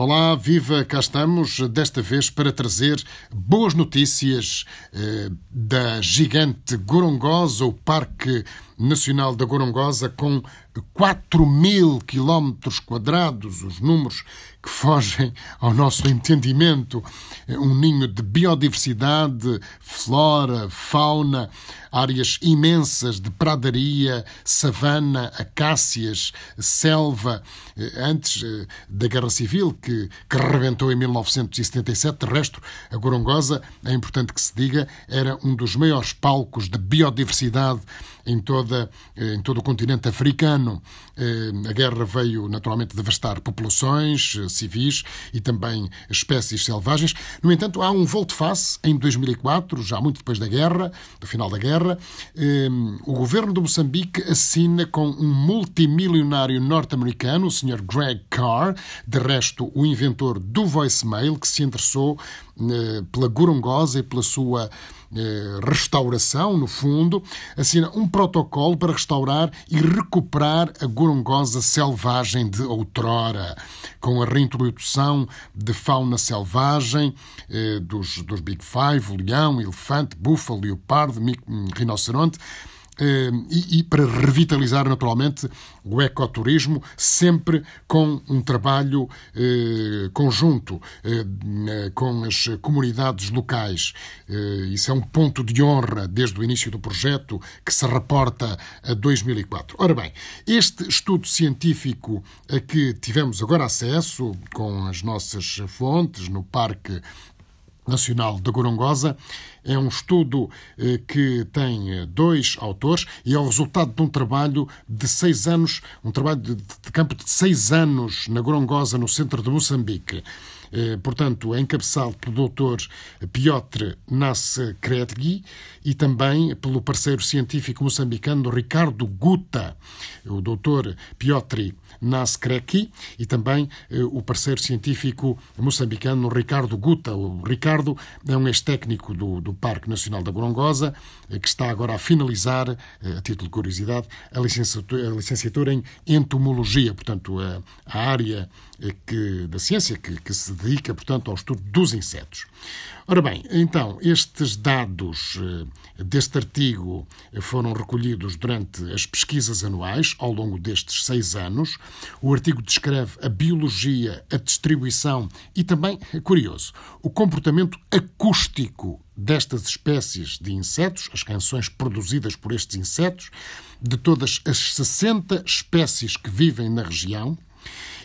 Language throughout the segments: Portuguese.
Olá, viva, cá estamos, desta vez para trazer boas notícias eh, da gigante Gorongosa, o Parque Nacional da Gorongosa, com 4 mil quilómetros quadrados, os números que fogem ao nosso entendimento, um ninho de biodiversidade, flora, fauna, áreas imensas de pradaria, savana, acácias, selva, antes eh, da Guerra Civil, que, que rebentou em 1977. De resto, a Gorongosa, é importante que se diga, era um dos maiores palcos de biodiversidade em, toda, eh, em todo o continente africano. Eh, a guerra veio naturalmente devastar populações eh, civis e também espécies selvagens. No entanto, há um volte-face em 2004, já muito depois da guerra, do final da guerra. O governo de Moçambique assina com um multimilionário norte-americano, o Sr. Greg Carr, de resto o inventor do voicemail, que se interessou pela Gorongosa e pela sua eh, restauração, no fundo, assina um protocolo para restaurar e recuperar a gorongosa selvagem de outrora, com a reintrodução de fauna selvagem eh, dos, dos Big Five, leão, elefante, búfalo, leopardo, rinoceronte, eh, e, e, para revitalizar naturalmente o ecoturismo, sempre com um trabalho eh, conjunto eh, com as comunidades locais. Eh, isso é um ponto de honra desde o início do projeto que se reporta a 2004. Ora bem, este estudo científico a que tivemos agora acesso com as nossas fontes no Parque Nacional da Gorongosa. É um estudo eh, que tem eh, dois autores e é o resultado de um trabalho de seis anos, um trabalho de, de campo de seis anos na Gorongosa, no centro de Moçambique. Eh, portanto, encabeçado pelo Dr. Piotr Nascretgui e também pelo parceiro científico moçambicano Ricardo Guta. O Dr. Piotr Nascretgui e também eh, o parceiro científico moçambicano Ricardo Guta. O Ricardo é um ex-técnico do, do Parque Nacional da Gorongosa, eh, que está agora a finalizar, a título de curiosidade, a licenciatura, a licenciatura em entomologia, portanto, a, a área que, da ciência que, que se dedica, portanto, ao estudo dos insetos. Ora bem, então, estes dados eh, deste artigo foram recolhidos durante as pesquisas anuais, ao longo destes seis anos. O artigo descreve a biologia, a distribuição e também, é curioso, o comportamento acústico destas espécies de insetos, as canções produzidas por estes insetos, de todas as 60 espécies que vivem na região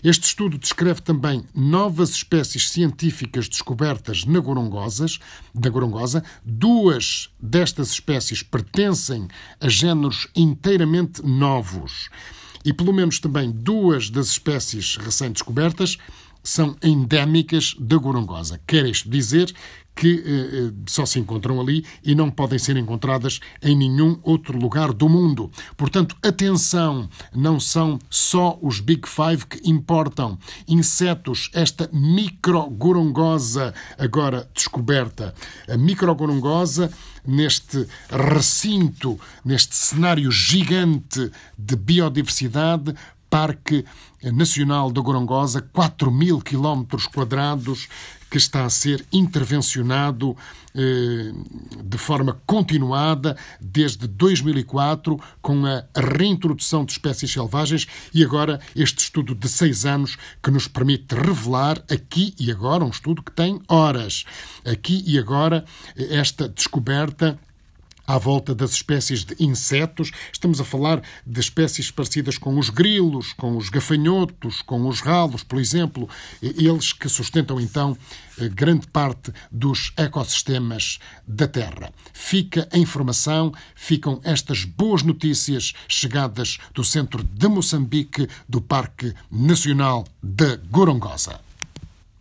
este estudo descreve também novas espécies científicas descobertas na Gorongosas, da Gorongosa. Duas destas espécies pertencem a géneros inteiramente novos. E pelo menos também duas das espécies recém-descobertas são endémicas da Gorongosa. Quer isto dizer que eh, eh, só se encontram ali e não podem ser encontradas em nenhum outro lugar do mundo. Portanto, atenção, não são só os Big Five que importam. Insetos, esta microgorongosa agora descoberta. A microgorongosa neste recinto, neste cenário gigante de biodiversidade, Parque Nacional da Gorongosa, 4 mil quilómetros quadrados, que está a ser intervencionado eh, de forma continuada desde 2004, com a reintrodução de espécies selvagens e agora este estudo de seis anos que nos permite revelar aqui e agora, um estudo que tem horas, aqui e agora, esta descoberta à volta das espécies de insetos. Estamos a falar de espécies parecidas com os grilos, com os gafanhotos, com os ralos, por exemplo, eles que sustentam então eh, grande parte dos ecossistemas da Terra. Fica a informação, ficam estas boas notícias chegadas do centro de Moçambique, do Parque Nacional da Gorongosa.